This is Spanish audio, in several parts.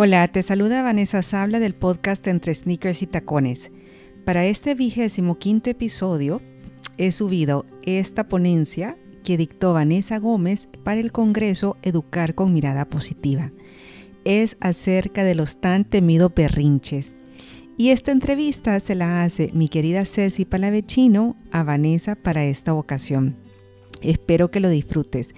Hola, te saluda Vanessa Sabla del podcast Entre Sneakers y Tacones. Para este vigésimo quinto episodio he subido esta ponencia que dictó Vanessa Gómez para el Congreso Educar con Mirada Positiva. Es acerca de los tan temidos berrinches. Y esta entrevista se la hace mi querida Ceci Palavecino a Vanessa para esta ocasión. Espero que lo disfrutes.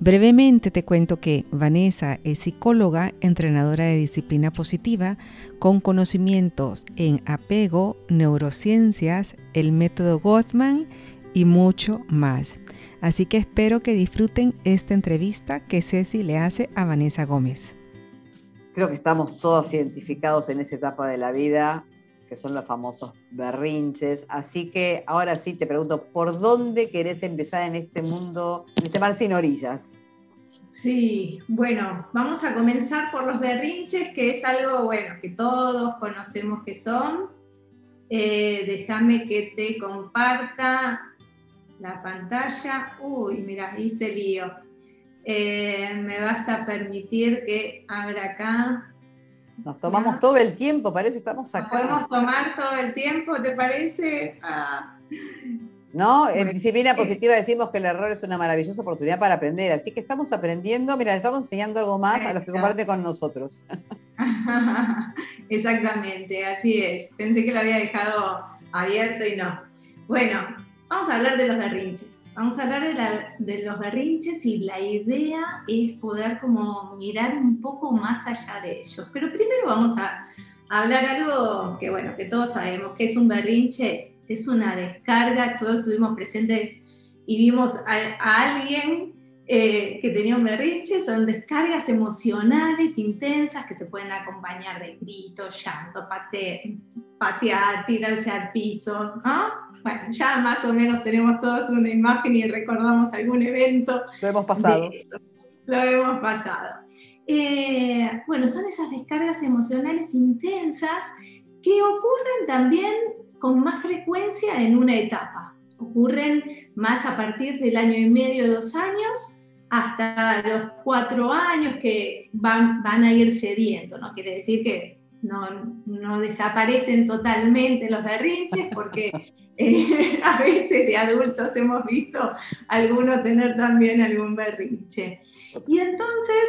Brevemente te cuento que Vanessa es psicóloga, entrenadora de disciplina positiva, con conocimientos en apego, neurociencias, el método Gottman y mucho más. Así que espero que disfruten esta entrevista que Ceci le hace a Vanessa Gómez. Creo que estamos todos identificados en esa etapa de la vida que son los famosos berrinches. Así que ahora sí te pregunto, ¿por dónde querés empezar en este mundo, en este mar sin orillas? Sí, bueno, vamos a comenzar por los berrinches, que es algo, bueno, que todos conocemos que son. Eh, déjame que te comparta la pantalla. Uy, mira, hice lío. Eh, me vas a permitir que abra acá nos tomamos todo el tiempo, para eso estamos acá. Podemos tomar todo el tiempo, ¿te parece? Ah. No, en disciplina positiva decimos que el error es una maravillosa oportunidad para aprender, así que estamos aprendiendo, mira, estamos enseñando algo más a los que comparten con nosotros. Exactamente, así es. Pensé que lo había dejado abierto y no. Bueno, vamos a hablar de los berrinches. Vamos a hablar de, los berrinches y la idea es poder como mirar un poco más allá de ellos. Pero primero vamos a, hablar algo que bueno, que todos sabemos, que es un berrinche, es una descarga, todos estuvimos presentes y vimos a alguien eh, que tenía un berrinche, son descargas emocionales intensas que se pueden acompañar de gritos, llanto, patear, tirarse al piso, ¿no? Bueno, ya más o menos tenemos todos una imagen y recordamos algún evento. Lo hemos pasado. Lo hemos pasado. Eh, bueno, son esas descargas emocionales intensas que ocurren también con más frecuencia en una etapa ocurren más a partir del año y medio, dos años, hasta los cuatro años que van, van a ir cediendo. No quiere decir que no, desaparecen totalmente los berrinches, porque eh, a veces de adultos hemos visto algunos tener también algún berrinche. Y entonces,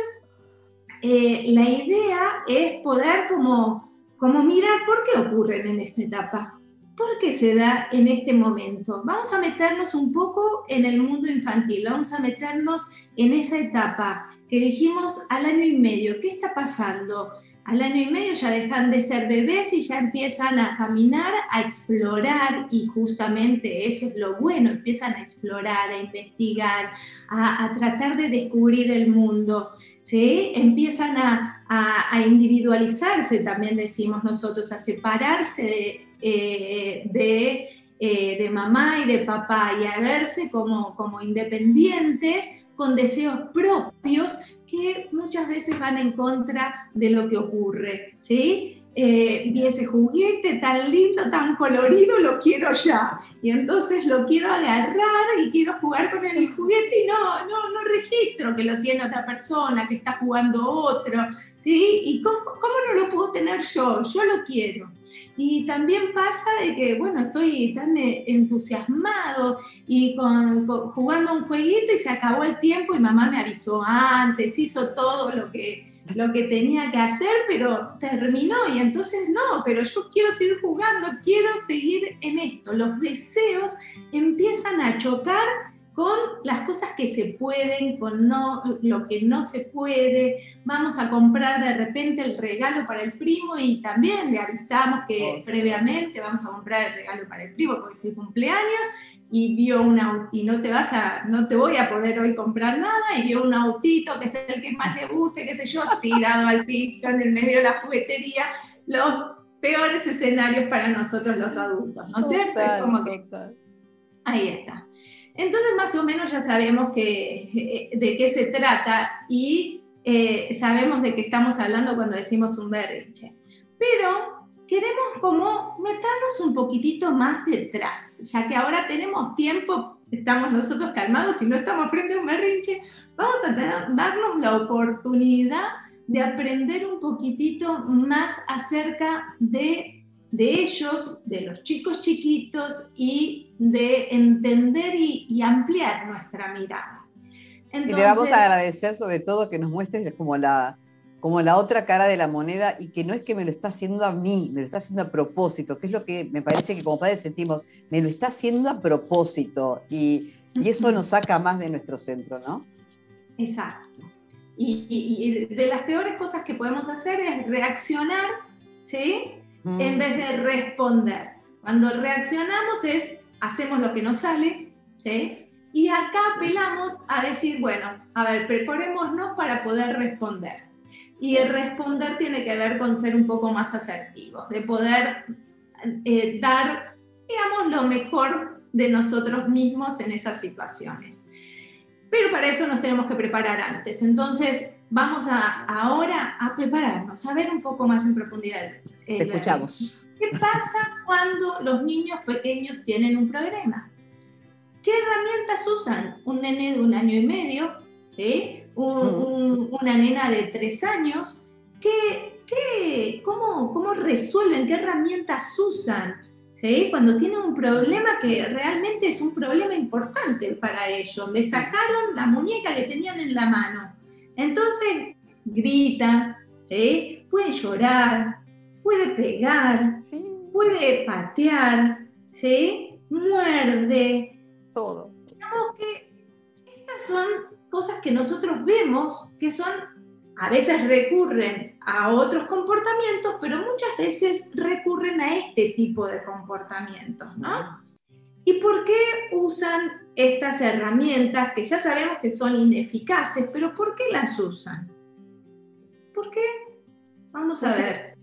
eh, la idea es poder como, como mirar por qué ocurren en esta etapa. ¿Por qué se da en este momento? Vamos a meternos un poco en el mundo infantil, vamos a meternos en esa etapa que dijimos al año y medio. ¿Qué está pasando? Al año y medio ya dejan de ser bebés y ya empiezan a caminar, a explorar y justamente eso es lo bueno, empiezan a explorar, a investigar, a, tratar de descubrir el mundo, ¿sí? Empiezan a, a individualizarse, también decimos nosotros, a separarse de eh, eh, de, mamá y de papá y a verse como, como independientes con deseos propios que muchas veces van en contra de lo que ocurre, ¿sí? Eh, vi ese juguete tan lindo, tan colorido, lo quiero ya. Y entonces lo quiero agarrar y quiero jugar con el juguete y no, no, no registro que lo tiene otra persona, que está jugando otro, ¿sí? ¿Y cómo, no lo puedo tener yo? Yo lo quiero. Y también pasa de que, bueno, estoy tan eh, entusiasmado y con, jugando un jueguito y se acabó el tiempo y mamá me avisó antes, hizo todo lo que, lo que tenía que hacer, pero terminó y entonces no, pero yo quiero seguir jugando, quiero seguir en esto. Los deseos empiezan a chocar con las cosas que se pueden, con no, lo que no se puede. Vamos a comprar de repente el regalo para el primo y también le avisamos que previamente vamos a comprar el regalo para el primo porque es el cumpleaños y vio una y no te vas a no te voy a poder hoy comprar nada y vio un autito que es el que más le guste, qué sé yo, tirado al piso en el medio de la juguetería, los peores escenarios para nosotros los adultos, ¿no es cierto? como que ahí está. Entonces más o menos ya sabemos que, eh, de qué se trata y eh, sabemos de qué estamos hablando cuando decimos un berrinche. Pero queremos como meternos un poquitito más detrás, ya que ahora tenemos tiempo, estamos nosotros calmados y no estamos frente a un berrinche, vamos a darnos la oportunidad de aprender un poquitito más acerca de, de ellos, de los chicos chiquitos y de entender y, ampliar nuestra mirada. y le vamos a agradecer sobre todo que nos muestres como la, como la otra cara de la moneda y que no es que me lo está haciendo a mí, me lo está haciendo a propósito, que es lo que me parece que como padres sentimos, me lo está haciendo a propósito y, y eso nos saca más de nuestro centro, ¿no? Exacto. Y, de las peores cosas que podemos hacer es reaccionar, ¿sí? Mm. En vez de responder. Cuando reaccionamos es, hacemos lo que nos sale, ¿sí? Y acá apelamos a decir, bueno, a ver, preparémonos para poder responder. Y el responder tiene que ver con ser un poco más asertivos, de poder eh, dar, digamos, lo mejor de nosotros mismos en esas situaciones pero para eso nos tenemos que preparar antes. Entonces, vamos a, ahora a prepararnos, a ver un poco más en profundidad. Te escuchamos. ¿Qué pasa cuando los niños pequeños tienen un problema? ¿Qué herramientas usan? Un nene de un año y medio, ¿sí? Una nena de tres años. ¿Qué, qué, cómo, ¿Cómo resuelven? ¿Qué herramientas usan? cuando tienen un problema que realmente es un problema importante para ellos. Le sacaron la muñeca que tenían en la mano. Entonces grita, ¿sí? puede llorar, puede pegar, puede patear, ¿sí? muerde. Todo. Digamos que estas son cosas que nosotros vemos que son a veces recurren a otros comportamientos, pero muchas veces recurren a este tipo de comportamientos, ¿no? ¿Y por qué usan estas herramientas que ya sabemos que son ineficaces, pero por qué las usan? ¿Por qué? Vamos a ver.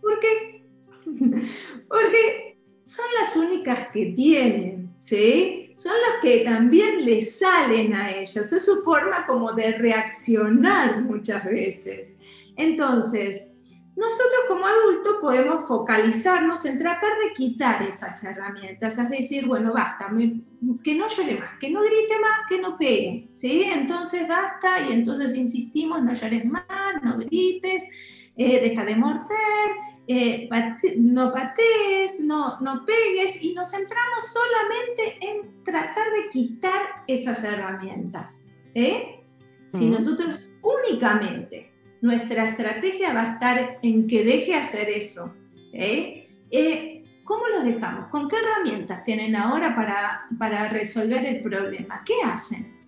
¿Por qué? Porque son las únicas que tienen, ¿sí? Son los que también le salen a ellos. Es su forma como de reaccionar muchas veces. Entonces, nosotros como adultos podemos focalizarnos en tratar de quitar esas herramientas, es decir, bueno, basta, que no llore más, que no grite más, que no pegue, ¿sí? Entonces basta y entonces insistimos, no llores más, no grites, eh, deja de morder, eh, no patees, no, no pegues y nos centramos solamente en tratar de quitar esas herramientas. Si nosotros únicamente nuestra estrategia va a estar en que deje hacer eso, eh, ¿cómo los dejamos? ¿Con qué herramientas tienen ahora para, para resolver el problema? ¿Qué hacen?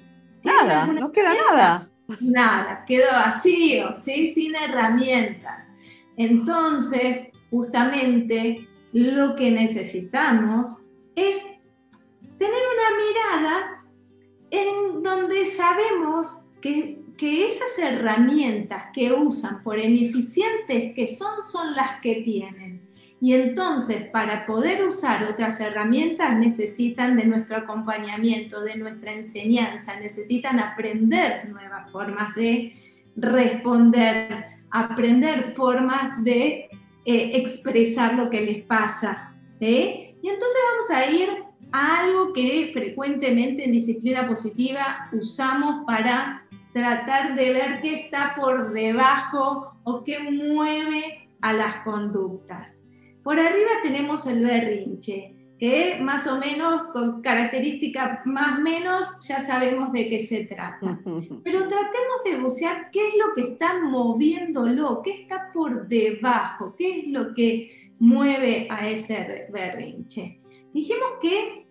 Nada, no queda nada. Nada, quedó vacío, ¿sí? sin herramientas. Entonces, justamente lo que necesitamos es tener una mirada en donde sabemos que, esas herramientas que usan, por ineficientes que son, son las que tienen. Y entonces, para poder usar otras herramientas, necesitan de nuestro acompañamiento, de nuestra enseñanza, necesitan aprender nuevas formas de responder aprender formas de eh, expresar lo que les pasa. Y entonces vamos a ir a algo que frecuentemente en disciplina positiva usamos para tratar de ver qué está por debajo o qué mueve a las conductas. Por arriba tenemos el berrinche que más o menos con características más menos ya sabemos de qué se trata. Pero tratemos de bucear qué es lo que está moviéndolo, qué está por debajo, qué es lo que mueve a ese berrinche. Dijimos que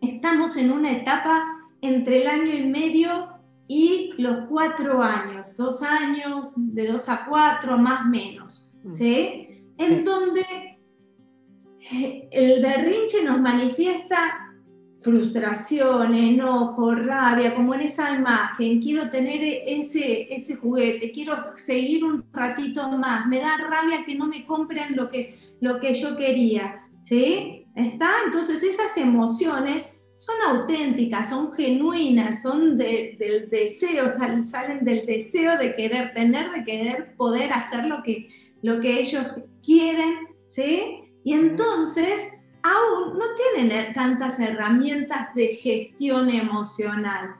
estamos en una etapa entre el año y medio y los cuatro años, dos años, de dos a cuatro, más menos, ¿sí? En donde el berrinche nos manifiesta frustración, enojo, rabia, como en esa imagen, quiero tener ese, ese juguete, quiero seguir un ratito más, me da rabia que no me compren lo que, lo que yo quería, ¿sí? ¿Está? Entonces esas emociones son auténticas, son genuinas, son del deseo, salen del deseo de querer tener, de querer poder hacer lo que, lo que ellos quieren, ¿sí? Y entonces aún no tienen tantas herramientas de gestión emocional.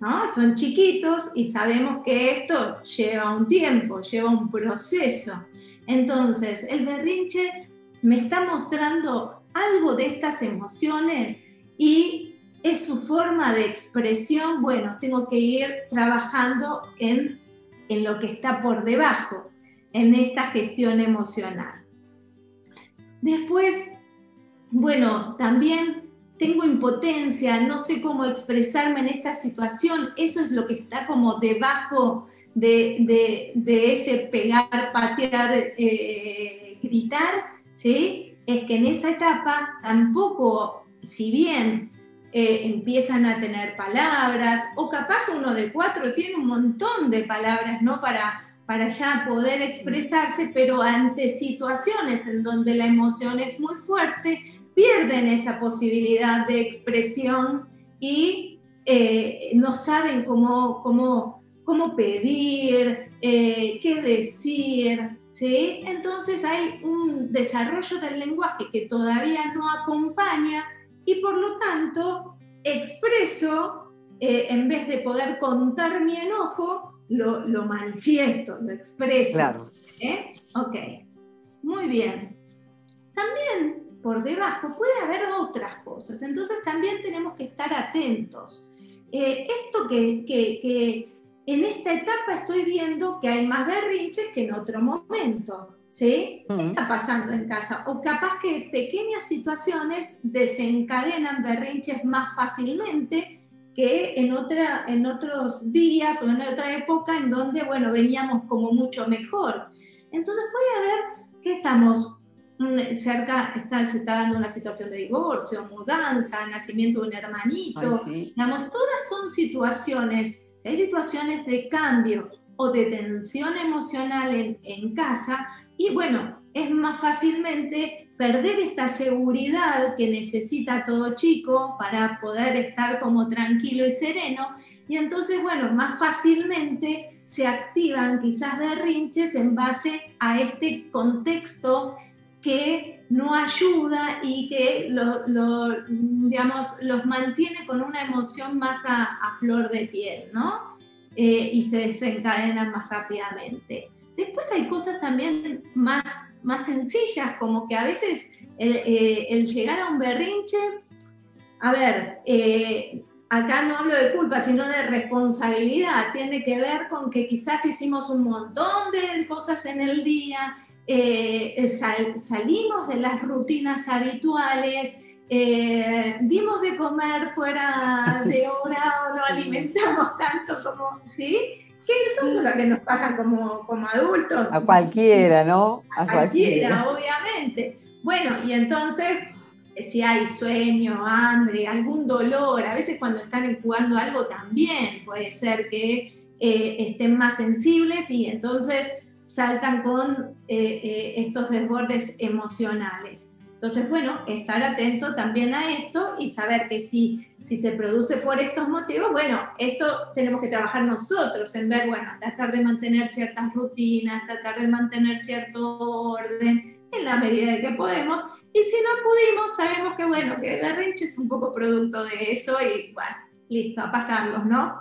¿no? Son chiquitos y sabemos que esto lleva un tiempo, lleva un proceso. Entonces, el berrinche me está mostrando algo de estas emociones y es su forma de expresión, bueno, tengo que ir trabajando en, en lo que está por debajo, en esta gestión emocional. Después, bueno, también tengo impotencia, no sé cómo expresarme en esta situación, eso es lo que está como debajo de, ese pegar, patear, eh, gritar, ¿sí? Es que en esa etapa tampoco, si bien eh, empiezan a tener palabras, o capaz uno de cuatro tiene un montón de palabras, ¿no? Para, para ya poder expresarse, pero ante situaciones en donde la emoción es muy fuerte, pierden esa posibilidad de expresión y eh, no saben cómo, cómo, cómo pedir, eh, qué decir, ¿sí? Entonces hay un desarrollo del lenguaje que todavía no acompaña y por lo tanto expreso, eh, en vez de poder contar mi enojo, lo, lo manifiesto, lo expreso. Claro. Ok, muy bien. También por debajo puede haber otras cosas, entonces también tenemos que estar atentos. Eh, esto que, que, en esta etapa estoy viendo que hay más berrinches que en otro momento, ¿sí? ¿Qué está pasando en casa? O capaz que pequeñas situaciones desencadenan berrinches más fácilmente que en, otra, en otros días o en otra época en donde, bueno, veníamos como mucho mejor. Entonces puede haber que estamos cerca está, se está dando una situación de divorcio, mudanza, nacimiento de un hermanito. Digamos, todas son situaciones, si hay situaciones de cambio o de tensión emocional en, en casa, y bueno, es más fácilmente perder esta seguridad que necesita todo chico para poder estar como tranquilo y sereno. Y entonces, bueno, más fácilmente se activan quizás berrinches en base a este contexto que no ayuda y que digamos, los mantiene con una emoción más a, flor de piel, ¿no? Eh, y se desencadenan más rápidamente. Después hay cosas también más, más sencillas, como que a veces el, eh, llegar a un berrinche, a ver, eh, acá no hablo de culpa, sino de responsabilidad, tiene que ver con que quizás hicimos un montón de cosas en el día, eh, salimos de las rutinas habituales, eh, dimos de comer fuera de hora o no alimentamos tanto como, ¿sí? Que son cosas que nos pasan como, como adultos. A cualquiera, ¿no? A, cualquiera, obviamente. Bueno, y entonces, si hay sueño, hambre, algún dolor, a veces cuando están jugando algo también puede ser que eh, estén más sensibles y entonces saltan con eh, eh, estos desbordes emocionales. Entonces, bueno, estar atento también a esto y saber que si, si se produce por estos motivos, bueno, esto tenemos que trabajar nosotros en ver, bueno, tratar de mantener ciertas rutinas, tratar de mantener cierto orden en la medida de que podemos. Y si no pudimos, sabemos que, bueno, que el berrinche es un poco producto de eso y, bueno, listo, a pasarlos, ¿no?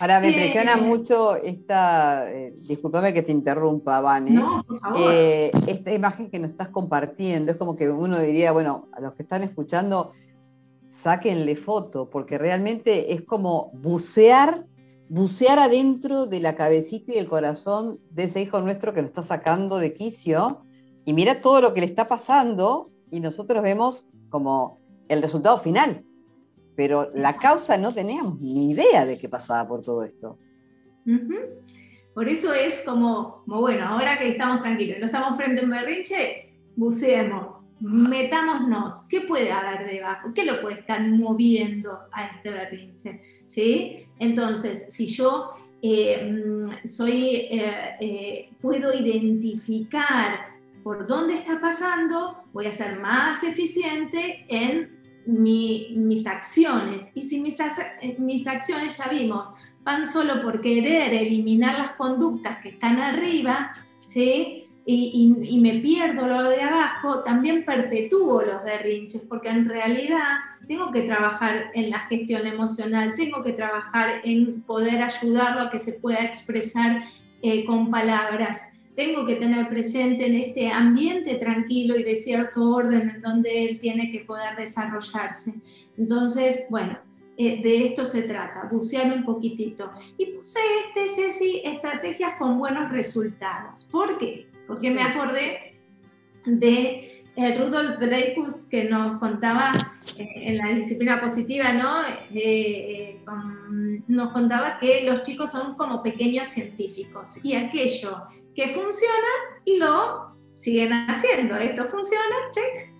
Ahora me impresiona mucho esta, eh, discúlpame que te interrumpa, Vane, no, por favor. Eh, esta imagen que nos estás compartiendo, es como que uno diría, bueno, a los que están escuchando, sáquenle foto, porque realmente es como bucear, bucear adentro de la cabecita y el corazón de ese hijo nuestro que nos está sacando de quicio, y mira todo lo que le está pasando, y nosotros vemos como el resultado final pero la causa no teníamos ni idea de qué pasaba por todo esto. Por eso es como, bueno, ahora que estamos tranquilos, no estamos frente a un berrinche, buceemos, metámonos, ¿qué puede haber debajo? ¿Qué lo puede estar moviendo a este berrinche? ¿Sí? Entonces, si yo eh, soy, eh, eh, puedo identificar por dónde está pasando, voy a ser más eficiente en mis acciones. Y si mis, mis acciones, ya vimos, van solo por querer eliminar las conductas que están arriba, ¿sí? y, me pierdo lo de abajo, también perpetúo los berrinches, porque en realidad tengo que trabajar en la gestión emocional, tengo que trabajar en poder ayudarlo a que se pueda expresar eh, con palabras. Tengo que tener presente en este ambiente tranquilo y de cierto orden en donde él tiene que poder desarrollarse. Entonces, bueno, eh, de esto se trata, bucear un poquitito. Y puse este, Ceci, estrategias con buenos resultados. ¿Por qué? Porque me acordé de eh, Rudolf Dreyfus que nos contaba eh, en la disciplina positiva, ¿no? nos contaba que los chicos son como pequeños científicos y aquello que funciona lo siguen haciendo. Esto funciona, check,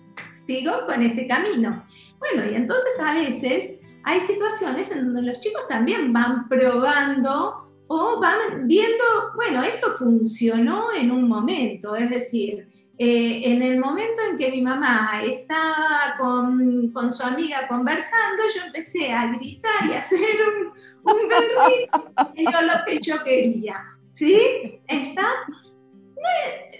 sigo con este camino. Bueno, y entonces a veces hay situaciones en donde los chicos también van probando o van viendo, bueno, esto funcionó en un momento, es decir, eh, en el momento en que mi mamá estaba con, con, su amiga conversando, yo empecé a gritar y a hacer un, un berrinche, lo que yo quería, ¿sí? ¿Está?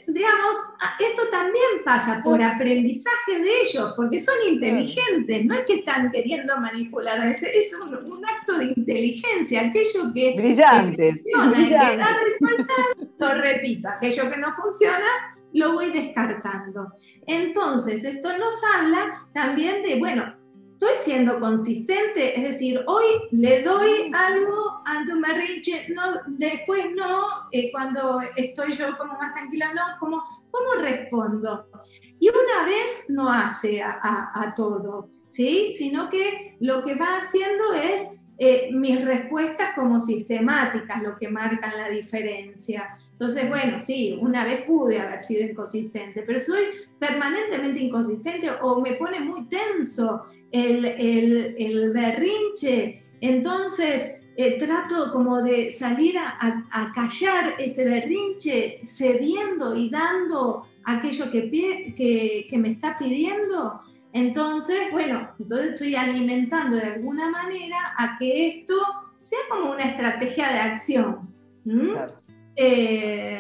digamos, esto también pasa por aprendizaje de ellos, porque son inteligentes, no es que están queriendo manipular, es, es un, acto de inteligencia, aquello que, funciona, que da resultado, lo repito, aquello que no funciona, lo voy descartando. Entonces, esto nos habla también de, bueno, estoy siendo consistente, es decir, hoy le doy algo ante un berrinche, no, después no, eh, cuando estoy yo como más tranquila, no, como, ¿cómo respondo? Y una vez no hace a, todo, ¿sí? Sino que lo que va haciendo es eh, mis respuestas como sistemáticas, lo que marcan la diferencia. Entonces, bueno, sí, una vez pude haber sido inconsistente, pero soy permanentemente inconsistente o me pone muy tenso el, berrinche. Entonces, eh, trato como de salir a, callar ese berrinche, cediendo y dando aquello que, que, me está pidiendo. Entonces, bueno, entonces estoy alimentando de alguna manera a que esto sea como una estrategia de acción. Eh,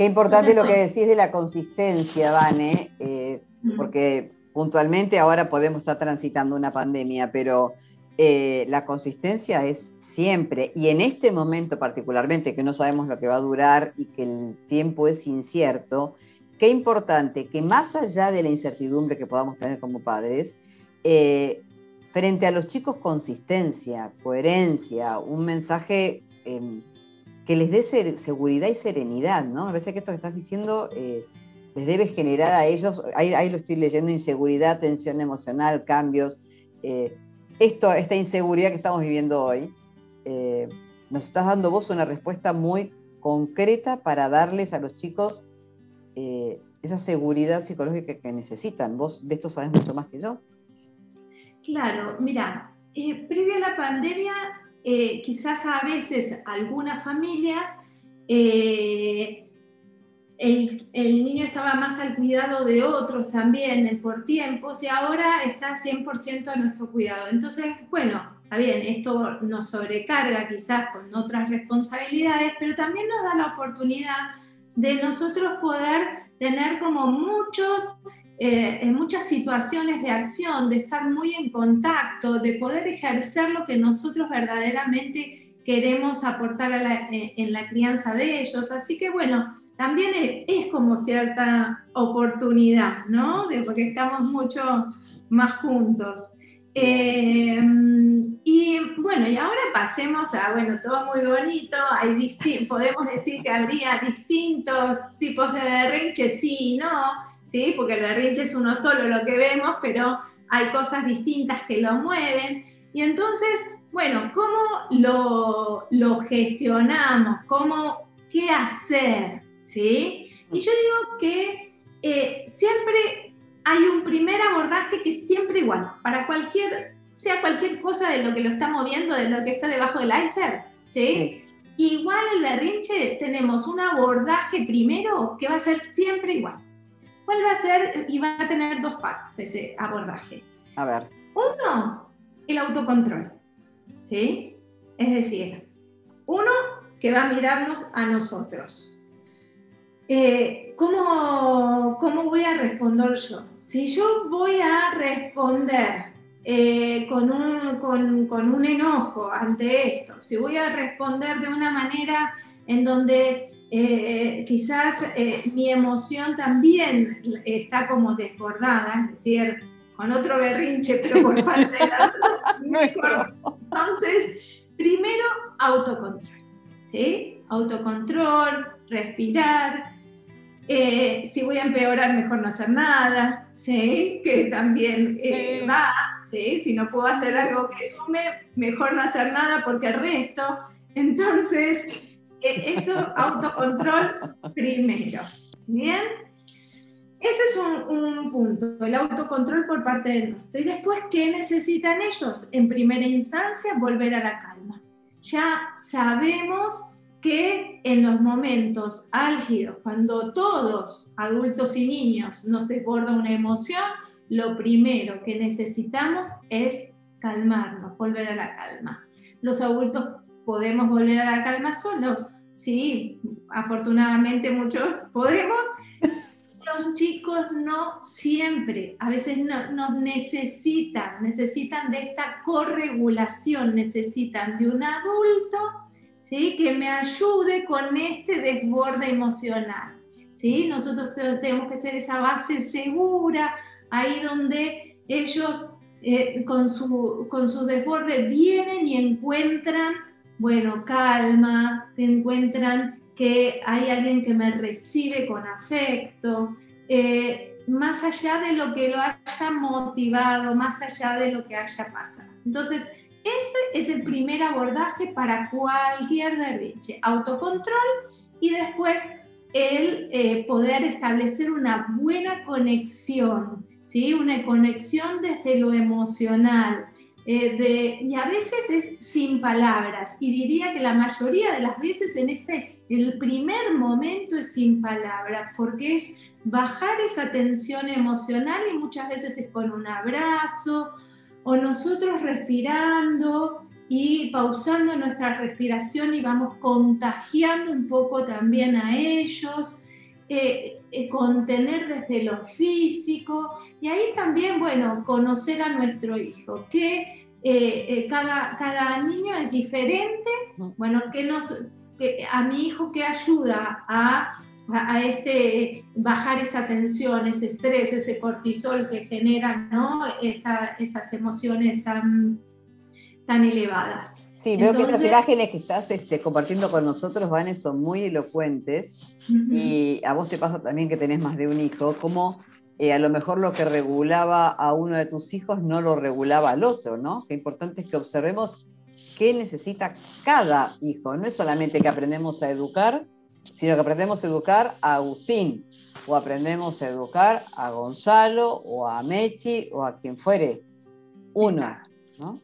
Qué importante lo que decís de la consistencia, Vane, eh, porque puntualmente ahora podemos estar transitando una pandemia, pero eh, la consistencia es siempre, y en este momento particularmente, que no sabemos lo que va a durar y que el tiempo es incierto, qué importante que más allá de la incertidumbre que podamos tener como padres, eh, frente a los chicos consistencia, coherencia, un mensaje em, que les dé seguridad y serenidad, ¿no? A veces que esto que estás diciendo eh, les debe generar a ellos, ahí, lo estoy leyendo, inseguridad, tensión emocional, cambios. Eh, esto, esta inseguridad que estamos viviendo hoy, eh, nos estás dando vos una respuesta muy concreta para darles a los chicos eh, esa seguridad psicológica que necesitan. Vos de esto sabes mucho más que yo. Claro, mira, previo a la pandemia, quizás a veces algunas familias el, niño estaba más al cuidado de otros también por tiempos y ahora está 100% a nuestro cuidado. Entonces, bueno, está bien, esto nos sobrecarga quizás con otras responsabilidades, pero también nos da la oportunidad de nosotros poder tener como muchos, eh, muchas situaciones de acción, de estar muy en contacto, de poder ejercer lo que nosotros verdaderamente queremos aportar eh, en la crianza de ellos. Así que bueno, también es, como cierta oportunidad, ¿no? porque estamos mucho más juntos. Eh, y bueno, y ahora pasemos a, bueno, todo muy bonito, podemos decir que habría distintos tipos de berrinche, sí y no, ¿sí? porque el berrinche es uno solo lo que vemos, pero hay cosas distintas que lo mueven. Y entonces, bueno, ¿cómo lo, lo gestionamos? ¿Cómo, ¿Qué hacer? ¿Sí? Y yo digo que eh, siempre hay un primer abordaje que es siempre igual, para cualquier, sea cualquier cosa de lo que lo está moviendo, de lo que está debajo del iceberg, ¿sí? Igual el berrinche tenemos un abordaje primero que va a ser siempre igual. ¿Cuál va a ser? Y va a tener dos patas ese abordaje. A ver. Uno, el autocontrol, ¿sí? Es decir, uno que va a mirarnos a nosotros. Eh, ¿cómo, ¿cómo voy a responder yo? Si yo voy a responder eh, con, un, con, con, un, enojo ante esto, si voy a responder de una manera en donde eh, quizás mi emoción también está como desbordada, es decir, con otro berrinche, pero por parte de la Entonces, primero, autocontrol. ¿sí? Autocontrol, respirar. Eh, si voy a empeorar, mejor no hacer nada, ¿sí? que también eh, va. ¿sí? Si no puedo hacer algo que sume, mejor no hacer nada porque el resto. Entonces, eh, eso, autocontrol primero. ¿Bien? Ese es un, punto, el autocontrol por parte del nuestro. Y después, ¿qué necesitan ellos? En primera instancia, volver a la calma. Ya sabemos que en los momentos álgidos, cuando todos, adultos y niños, nos desborda una emoción, lo primero que necesitamos es calmarnos, volver a la calma. Los adultos podemos volver a la calma solos, sí, afortunadamente muchos podemos, los chicos no siempre, a veces no, nos necesitan, necesitan de esta corregulación, necesitan de un adulto que me ayude con este desborde emocional. ¿sí? Nosotros tenemos que ser esa base segura, ahí donde ellos eh, con, su, con su desborde vienen y encuentran, bueno, calma, encuentran que hay alguien que me recibe con afecto, eh, más allá de lo que lo haya motivado, más allá de lo que haya pasado. Entonces, ese es el primer abordaje para cualquier berrinche, autocontrol y después el eh, poder establecer una buena conexión, ¿sí? una conexión desde lo emocional, eh, y a veces es sin palabras, y diría que la mayoría de las veces en este, el primer momento es sin palabras, porque es bajar esa tensión emocional y muchas veces es con un abrazo o nosotros respirando y pausando nuestra respiración y vamos contagiando un poco también a ellos. Eh, eh, contener desde lo físico y ahí también, bueno, conocer a nuestro hijo, que eh, cada, cada niño es diferente, bueno, que nos, a mi hijo que ayuda a, a, este, bajar esa tensión, ese estrés, ese cortisol que generan ¿no? estas emociones tan, tan elevadas. Sí, veo que estas imágenes que estás este, compartiendo con nosotros, Vanes, son muy elocuentes. Y a vos te pasa también que tenés más de un hijo, como eh, a lo mejor lo que regulaba a uno de tus hijos no lo regulaba al otro, ¿no? Qué importante es que observemos qué necesita cada hijo. No es solamente que aprendemos a educar, sino que aprendemos a educar a Agustín, o aprendemos a educar a Gonzalo, o a Mechi, o a quien fuere. Uno, ¿no?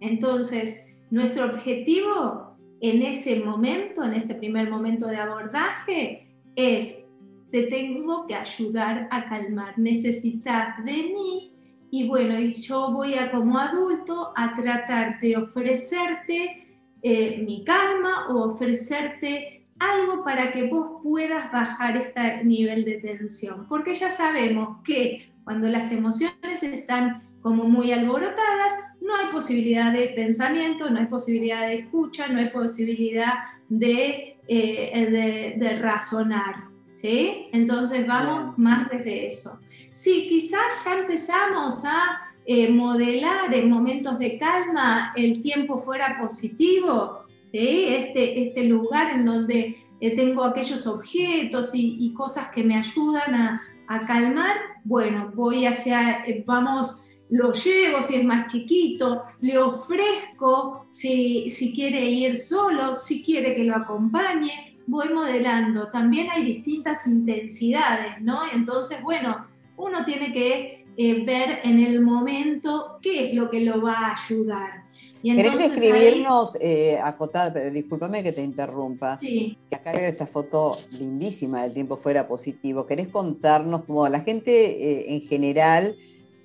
Entonces, nuestro objetivo en ese momento, en este primer momento de abordaje, es, te tengo que ayudar a calmar, necesitas de mí y bueno, y yo voy a como adulto a tratar de ofrecerte eh, mi calma o ofrecerte algo para que vos puedas bajar este nivel de tensión, porque ya sabemos que cuando las emociones están como muy alborotadas, no hay posibilidad de pensamiento, no hay posibilidad de escucha, no hay posibilidad de, eh, de, razonar. ¿sí? Entonces vamos más desde eso. Sí, quizás ya empezamos a eh, modelar en momentos de calma el tiempo fuera positivo, ¿sí? este, este lugar en donde eh, tengo aquellos objetos y, cosas que me ayudan a, calmar, bueno, voy hacia, vamos lo llevo si es más chiquito, le ofrezco si, si quiere ir solo, si quiere que lo acompañe, voy modelando. También hay distintas intensidades, ¿no? Entonces, bueno, uno tiene que eh, ver en el momento qué es lo que lo va a ayudar. Y ¿Querés escribirnos, eh, acotar, discúlpame que te interrumpa, sí. que acá veo esta foto lindísima del tiempo fuera positivo. ¿Querés contarnos cómo la gente eh, en general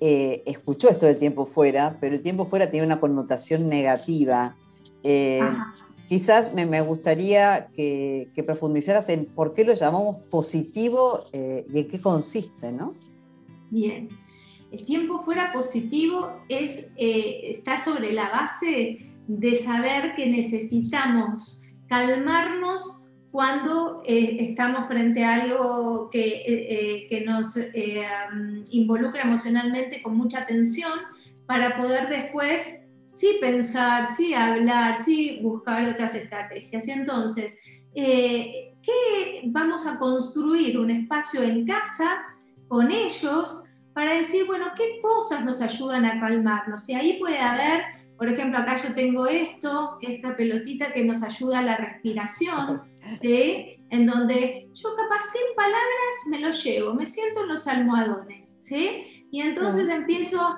eh, escuchó esto del tiempo fuera, pero el tiempo fuera tiene una connotación negativa. Eh, quizás me, gustaría que, profundizaras en por qué lo llamamos positivo eh, y en qué consiste, ¿no? Bien. El tiempo fuera positivo es, eh, está sobre la base de saber que necesitamos calmarnos cuando eh, estamos frente a algo que, que nos involucra emocionalmente con mucha tensión para poder después sí pensar, sí hablar, sí buscar otras estrategias. Y entonces, eh, ¿qué vamos a construir un espacio en casa con ellos para decir, bueno, qué cosas nos ayudan a calmarnos? Y ahí puede haber, por ejemplo, acá yo tengo esto, esta pelotita que nos ayuda a la respiración, en donde yo capaz sin palabras me lo llevo, me siento en los almohadones, ¿sí? Y entonces empiezo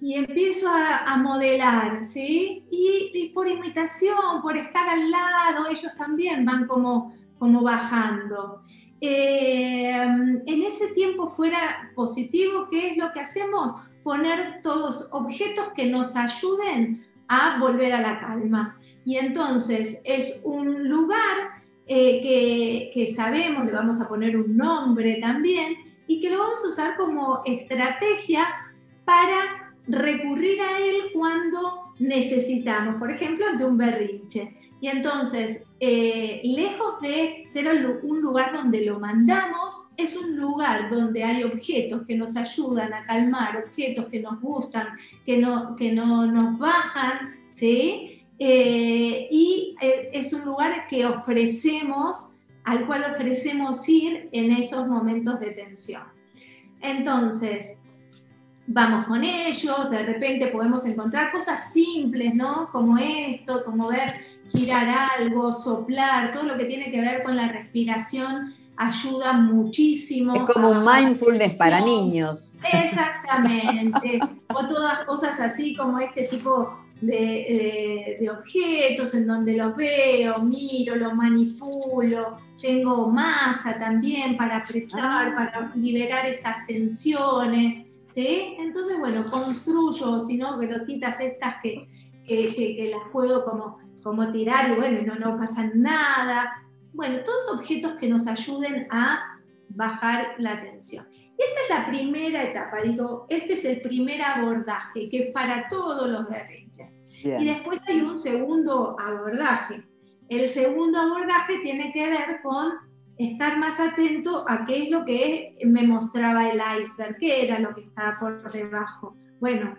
y empiezo a, modelar, ¿sí? Y, por imitación, por estar al lado, ellos también van como, como bajando. Eh, en ese tiempo fuera positivo, ¿qué es lo que hacemos? Poner todos objetos que nos ayuden a volver a la calma. Y entonces es un lugar eh, que, que sabemos, le vamos a poner un nombre también, y que lo vamos a usar como estrategia para recurrir a él cuando necesitamos, por ejemplo, ante un berrinche. Y entonces, eh, lejos de ser un lugar donde lo mandamos, es un lugar donde hay objetos que nos ayudan a calmar, objetos que nos gustan, que no, que no nos bajan, ¿sí? Eh, y eh, es un lugar que ofrecemos, al cual ofrecemos ir en esos momentos de tensión. Entonces, vamos con ellos, de repente podemos encontrar cosas simples, ¿no? Como esto, como ver, girar algo, soplar, todo lo que tiene que ver con la respiración ayuda muchísimo. Es como un mindfulness para niños. Exactamente. o todas cosas así como este tipo de, de, objetos en donde los veo, miro, los manipulo. Tengo masa también para apretar, ah. para liberar estas tensiones. Entonces, bueno, construyo, si no, pelotitas estas que, que, las puedo como, como tirar y bueno, no, no pasa nada. Bueno, todos objetos que nos ayuden a bajar la tensión. Y esta es la primera etapa, digo, este es el primer abordaje que es para todos los berrinches. Y después hay un segundo abordaje. El segundo abordaje tiene que ver con estar más atento a qué es lo que me mostraba el iceberg, qué era lo que estaba por debajo. Bueno,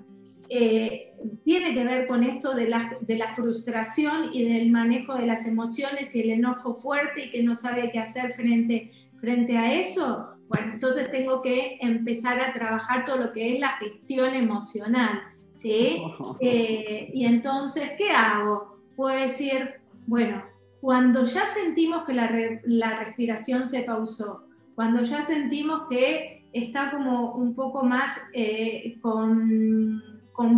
eh, tiene que ver con esto de la, de la, frustración y del manejo de las emociones y el enojo fuerte y que no sabe qué hacer frente, frente a eso. Bueno, entonces tengo que empezar a trabajar todo lo que es la gestión emocional, ¿sí? Eh, y entonces, ¿qué hago? Puedo decir, bueno, cuando ya sentimos que la, respiración se pausó, cuando ya sentimos que está como un poco más eh, con,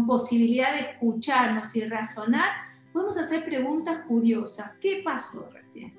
posibilidad de escucharnos y razonar, podemos hacer preguntas curiosas. ¿Qué pasó recién?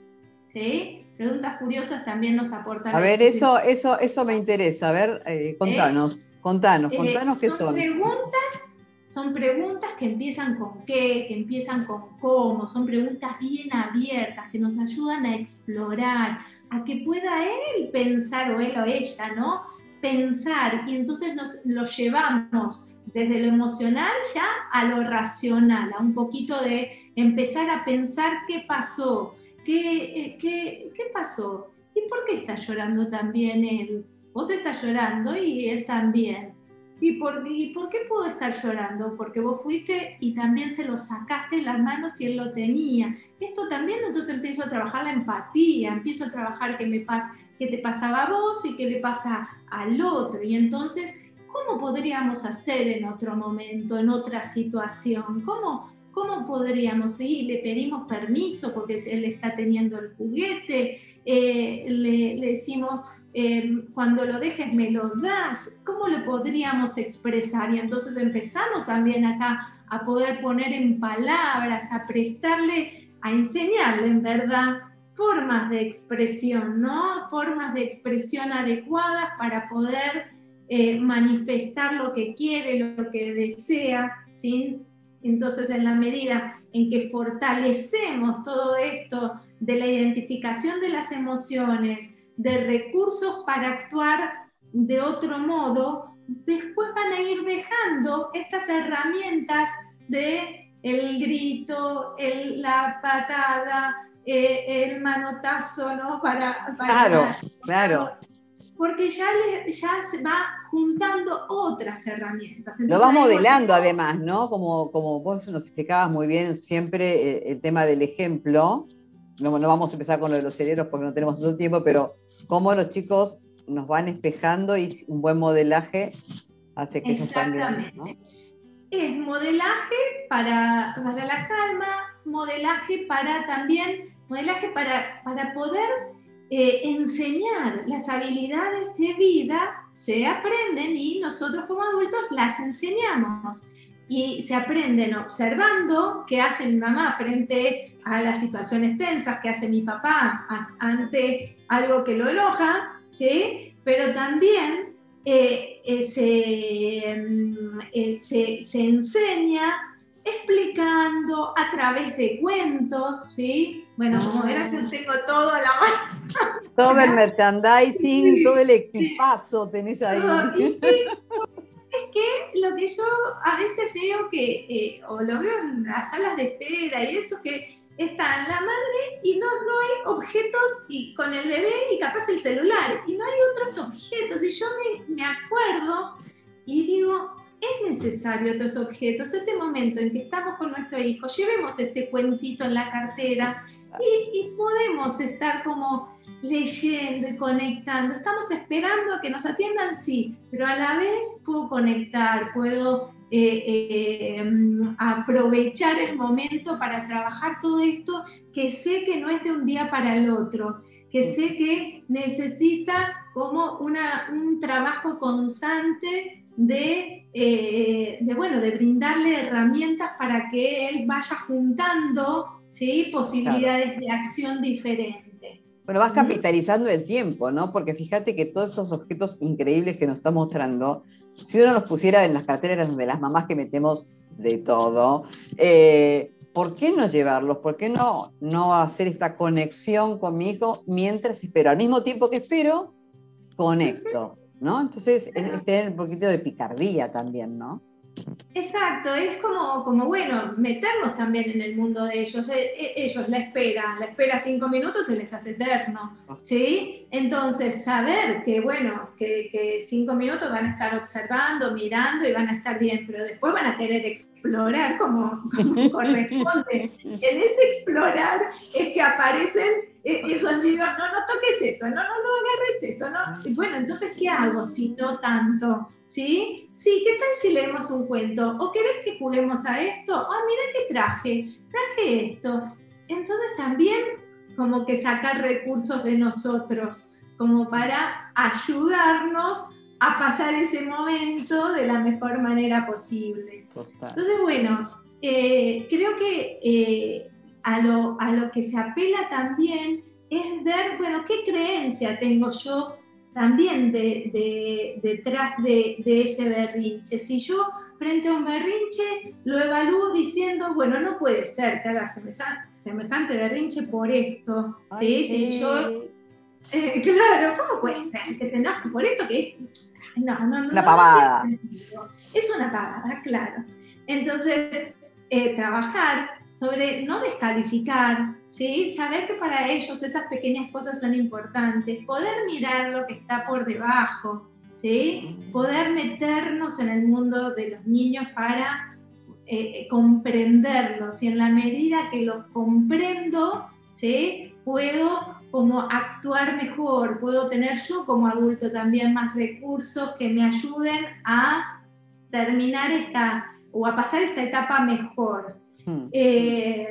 ¿Sí? Preguntas curiosas también nos aportan. A ver, eso, eso, eso me interesa. A ver, eh, contanos, ¿Eh? contanos, contanos qué son. Preguntas son preguntas que empiezan con qué, que empiezan con cómo, son preguntas bien abiertas que nos ayudan a explorar, a que pueda él pensar o él o ella, ¿no? Pensar y entonces nos lo llevamos desde lo emocional ya a lo racional, a un poquito de empezar a pensar qué pasó, qué, eh, qué, qué pasó y por qué está llorando también él. Vos estás llorando y él también ¿Y por, por qué pudo estar llorando? Porque vos fuiste y también se lo sacaste en las manos y él lo tenía. Esto también, entonces empiezo a trabajar la empatía, empiezo a trabajar qué, me pasa, qué te pasaba a vos y qué le pasa al otro. Y entonces, ¿cómo podríamos hacer en otro momento, en otra situación? ¿Cómo, cómo podríamos? ir? le pedimos permiso porque él está teniendo el juguete, eh, le decimos, Em, cuando lo dejes me lo das, ¿cómo lo podríamos expresar? Y entonces empezamos también acá a poder poner en palabras, a prestarle, a enseñarle en verdad formas de expresión, ¿no? Formas de expresión adecuadas para poder eh, manifestar lo que quiere, lo que desea, sin Entonces, en la medida en que fortalecemos todo esto de la identificación de las emociones, de recursos para actuar de otro modo, después van a ir dejando estas herramientas de el grito, el, la patada, eh, el manotazo, ¿no? Para, claro, claro. Porque ya, ya se va juntando otras herramientas. Lo vas modelando además, ¿no? Como, como vos nos explicabas muy bien siempre eh, el tema del ejemplo. No, no vamos a empezar con lo de los cerebros porque no tenemos todo tiempo, pero cómo los chicos nos van espejando y un buen modelaje hace que ellos también. ¿no? Es modelaje para, para la calma, modelaje para también, modelaje para, para poder eh, enseñar las habilidades de vida, se aprenden y nosotros como adultos las enseñamos. Y se aprenden observando qué hace mi mamá frente a las situaciones tensas, qué hace mi papá ante algo que lo enoja, ¿sí? Pero también eh, eh, mm, eh, se, se, enseña explicando a través de cuentos, ¿sí? Bueno, como verás, yo tengo todo a la mano. Todo el merchandising, todo el equipazo tenés ahí. es que lo que yo a veces veo que, o lo veo en las salas de espera y eso, que está la madre y no, no hay objetos y con el bebé y capaz el celular y no hay otros objetos. Y yo me, me acuerdo y digo, es necesario otros objetos. Ese momento en que estamos con nuestro hijo, llevemos este cuentito en la cartera y, y podemos estar como leyendo y conectando. Estamos esperando a que nos atiendan, sí, pero a la vez puedo conectar, puedo eh, eh, aprovechar el momento para trabajar todo esto que sé que no es de un día para el otro, que sé que necesita como una, un trabajo constante de, eh, de, bueno, de brindarle herramientas para que él vaya juntando ¿sí? posibilidades de acción diferentes. Bueno, vas capitalizando el tiempo, ¿no? Porque fíjate que todos estos objetos increíbles que nos está mostrando, si uno los pusiera en las carteras de las mamás que metemos de todo, eh, ¿por qué no llevarlos? ¿Por qué no, no hacer esta conexión conmigo mientras espero? Al mismo tiempo que espero, conecto, ¿no? Entonces es, tener un poquito de picardía también, ¿no? Exacto, es como, como, bueno, meternos también en el mundo de ellos. E, ellos la esperan, la espera cinco minutos se les hace eterno, ah. ¿sí? Entonces, saber que, bueno, que, cinco minutos van a estar observando, mirando y van a estar bien, pero después van a querer explorar como, como corresponde. En ese explorar es que aparecen esos libros, no, no toques eso, no, no, no agarres esto, ¿no? Y bueno, entonces, ¿qué hago si no tanto? ¿Sí? Sí, ¿qué tal si leemos un cuento? ¿O querés que juguemos a esto? Ah, mira qué traje, traje esto. Entonces también como que sacar recursos de nosotros, como para ayudarnos a pasar ese momento de la mejor manera posible. Entonces, bueno, eh, creo que eh, a lo, a lo que se apela también es ver, bueno, qué creencia tengo yo también de, detrás de, ese berrinche. Si yo frente a un berrinche lo evalúo diciendo, bueno, no puede ser que haga semejante berrinche por esto. ¿sí? Si yo, eh, claro, ¿cómo puede ser que se enoje por esto? Que es, no, no, no. Una pavada. es una pavada, claro. Entonces, eh, trabajar sobre no descalificar, ¿sí? saber que para ellos esas pequeñas cosas son importantes, poder mirar lo que está por debajo, ¿sí? poder meternos en el mundo de los niños para eh, comprenderlos y en la medida que los comprendo, ¿sí? puedo como actuar mejor, puedo tener yo como adulto también más recursos que me ayuden a terminar esta o a pasar esta etapa mejor. Hmm. Eh,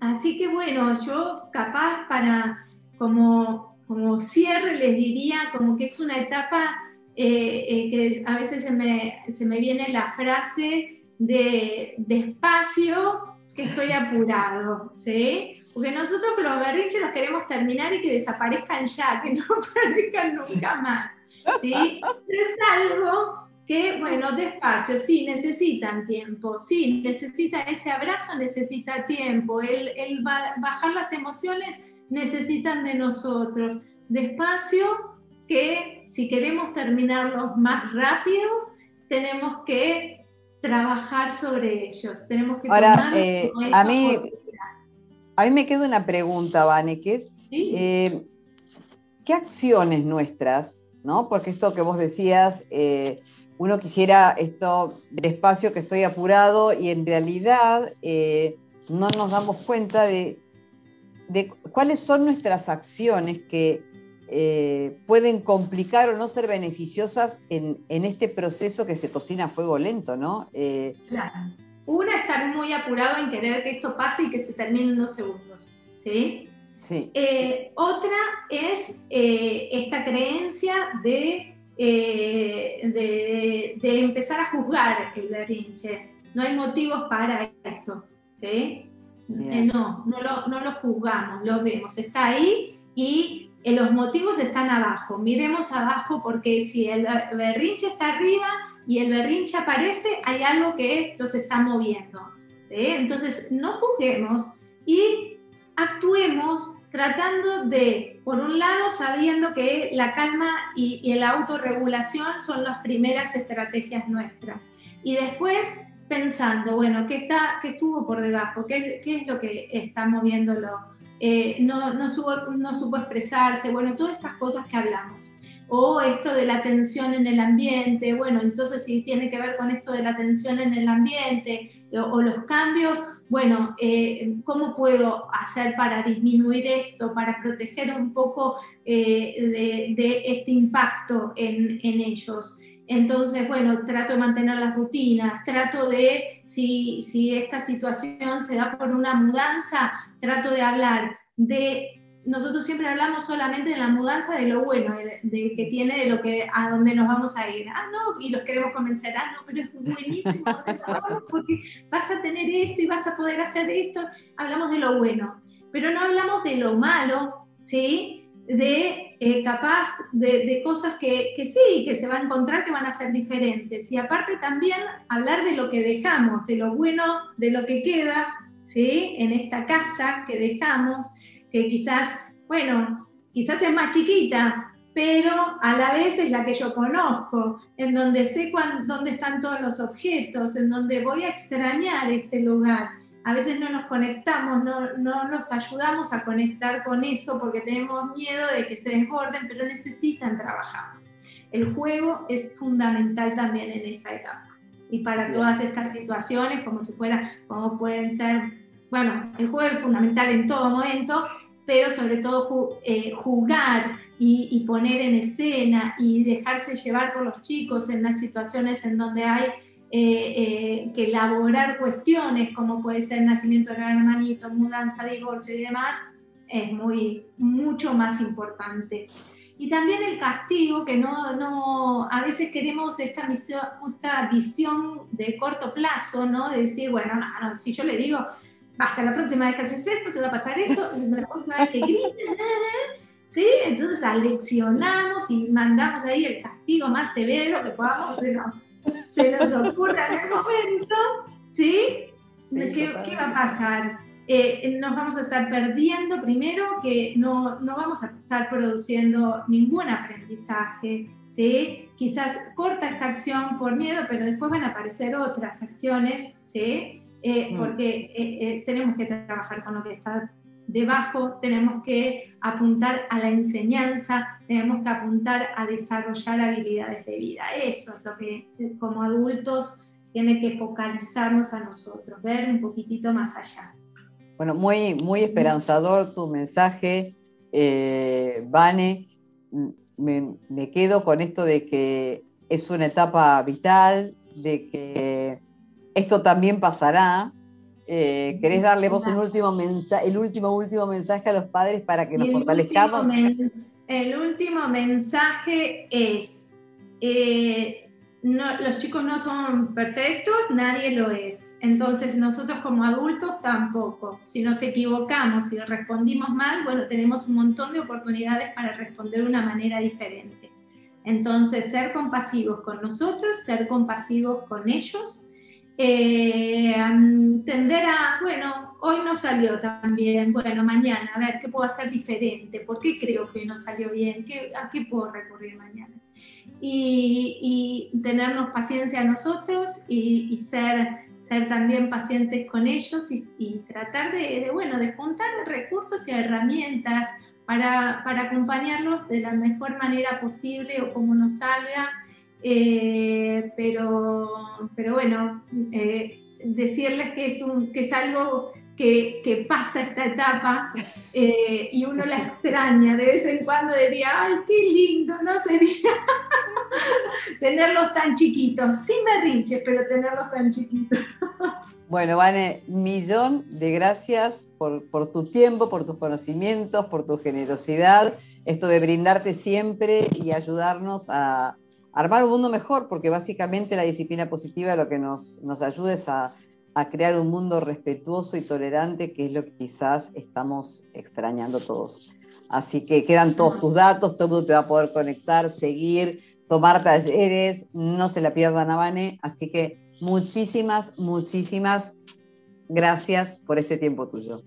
así que bueno, yo capaz para como, como cierre les diría como que es una etapa eh, eh, que a veces se me, se me, viene la frase de despacio que estoy apurado, ¿sí? Porque nosotros los berrinches los queremos terminar y que desaparezcan ya, que no aparezcan nunca más, ¿sí? Pero es algo que, bueno, despacio, sí, necesitan tiempo, sí, necesita ese abrazo, necesita tiempo, el, el bajar las emociones necesitan de nosotros. Despacio, que si queremos terminarlos más rápidos, tenemos que trabajar sobre ellos, tenemos que... Ahora, eh, a, mí, a mí me queda una pregunta, Vane, que es, eh, ¿qué acciones nuestras, ¿no? porque esto que vos decías, eh, uno quisiera esto despacio que estoy apurado y en realidad no nos damos cuenta de, de cuáles son nuestras acciones que eh, pueden complicar o no ser beneficiosas en, este proceso que se cocina a fuego lento, ¿no? Eh, claro. Una, estar muy apurado en querer que esto pase y que se termine en dos segundos, ¿sí? Sí. Eh, otra es esta creencia de, de, de, empezar a juzgar el berrinche. No hay motivos para esto, ¿sí? no, no lo, no lo juzgamos, lo vemos, está ahí y los motivos están abajo. Miremos abajo porque si el berrinche está arriba y el berrinche aparece, hay algo que los está moviendo. Entonces, no juzguemos y actuemos tratando de, por un lado, sabiendo que la calma y, la autorregulación son las primeras estrategias nuestras. Y después pensando, bueno, ¿qué, está, qué estuvo por debajo? ¿Qué, qué es lo que está moviéndolo? Eh, no, no, no supo expresarse, bueno, todas estas cosas que hablamos. O esto de la tensión en el ambiente, bueno, entonces si tiene que ver con esto de la tensión en el ambiente o, los cambios, bueno, eh, ¿cómo puedo hacer para disminuir esto, para proteger un poco eh, de, este impacto en, ellos? Entonces, bueno, trato de mantener las rutinas, trato de, si esta situación se da por una mudanza, trato de hablar de nosotros siempre hablamos solamente de la mudanza de lo bueno, de, que tiene de lo que a dónde nos vamos a ir. Ah, no, y los queremos convencer, ah, no, pero es buenísimo, porque vas a tener esto y vas a poder hacer esto. Hablamos de lo bueno, pero no hablamos de lo malo, ¿sí? de eh, capaz de, cosas que, que, sí, que se va a encontrar que van a ser diferentes. Y aparte también hablar de lo que dejamos, de lo bueno, de lo que queda, ¿sí? En esta casa que dejamos, que quizás, bueno, quizás es más chiquita, pero a la vez es la que yo conozco, en donde sé dónde están todos los objetos, en donde voy a extrañar este lugar a veces no nos conectamos, no, no, nos ayudamos a conectar con eso porque tenemos miedo de que se desborden, pero necesitan trabajar. El juego es fundamental también en esa etapa. Y para todas estas situaciones, como si fuera, como pueden ser, bueno, el juego es fundamental en todo momento, pero sobre todo eh, jugar y, y, poner en escena y dejarse llevar por los chicos en las situaciones en donde hay eh, eh, que elaborar cuestiones como puede ser nacimiento de un hermanito, mudanza, divorcio y demás, es muy, mucho más importante. Y también el castigo, que no, no, a veces queremos esta, misión, esta visión de corto plazo, ¿no? De decir, bueno, no, si yo le digo, hasta la próxima vez que haces esto, te va a pasar esto, la próxima vez que grites, ¿sí? Entonces aleccionamos y mandamos ahí el castigo más severo que podamos, se nos ocurra en el momento, ¿sí? ¿Qué, va a pasar? Eh, nos vamos a estar perdiendo primero que no, no, vamos a estar produciendo ningún aprendizaje, ¿sí? Quizás corta esta acción por miedo, pero después van a aparecer otras acciones, ¿sí? Eh, mm. porque eh, tenemos que trabajar con lo que está debajo tenemos que apuntar a la enseñanza, tenemos que apuntar a desarrollar habilidades de vida. Eso es lo que como adultos tiene que focalizarnos a nosotros, ver un poquitito más allá. Bueno, muy, muy esperanzador tu mensaje, eh, Vane. Me, me quedo con esto de que es una etapa vital, de que esto también pasará, eh, ¿Querés darle vos un último mensaje, el último, último mensaje a los padres para que nos fortalezcamos? el último mensaje es, eh, los chicos no son perfectos, nadie lo es. Entonces nosotros como adultos tampoco. Si nos equivocamos y respondimos mal, bueno, tenemos un montón de oportunidades para responder de una manera diferente. Entonces, ser compasivos con nosotros, ser compasivos con ellos, eh, tender a, bueno, hoy no salió tan bien, bueno, mañana, a ver, ¿qué puedo hacer diferente? ¿Por qué creo que hoy no salió bien? ¿Qué, ¿A qué puedo recurrir mañana? Y, tenernos paciencia a nosotros y, ser, ser también pacientes con ellos y, tratar de, de, bueno, de juntar recursos y herramientas para, para, acompañarlos de la mejor manera posible o como nos salga. Eh, pero, pero bueno, eh, decirles que es, un, que es algo que, que pasa esta etapa eh, y uno la extraña. De vez en cuando diría, ay, qué lindo, ¿no? Sería tenerlos tan chiquitos, sin berrinches, pero tenerlos tan chiquitos. Bueno, Vane, millón de gracias por, tu tiempo, por tus conocimientos, por tu generosidad, esto de brindarte siempre y ayudarnos a armar un mundo mejor, porque básicamente la disciplina positiva lo que nos, nos ayuda es a, crear un mundo respetuoso y tolerante, que es lo que quizás estamos extrañando todos. Así que quedan todos tus datos, todo el mundo te va a poder conectar, seguir, tomar talleres, no se la pierdan a Vane, así que muchísimas, muchísimas gracias por este tiempo tuyo.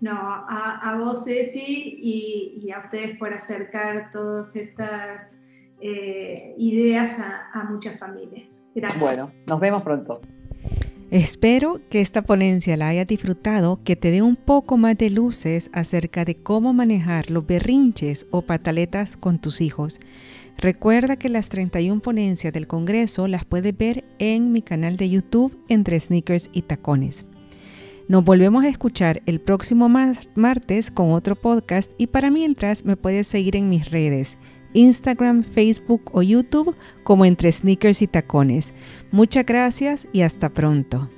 No, a, vos, Ceci, y, a ustedes por acercar todas estas eh, ideas a, muchas familias. Gracias. Bueno, nos vemos pronto. Espero que esta ponencia la hayas disfrutado, que te dé un poco más de luces acerca de cómo manejar los berrinches o pataletas con tus hijos. Recuerda que las 31 ponencias del Congreso las puedes ver en mi canal de YouTube entre sneakers y tacones. Nos volvemos a escuchar el próximo martes con otro podcast y para mientras me puedes seguir en mis redes, Instagram, Facebook o YouTube como entre sneakers y tacones. Muchas gracias y hasta pronto.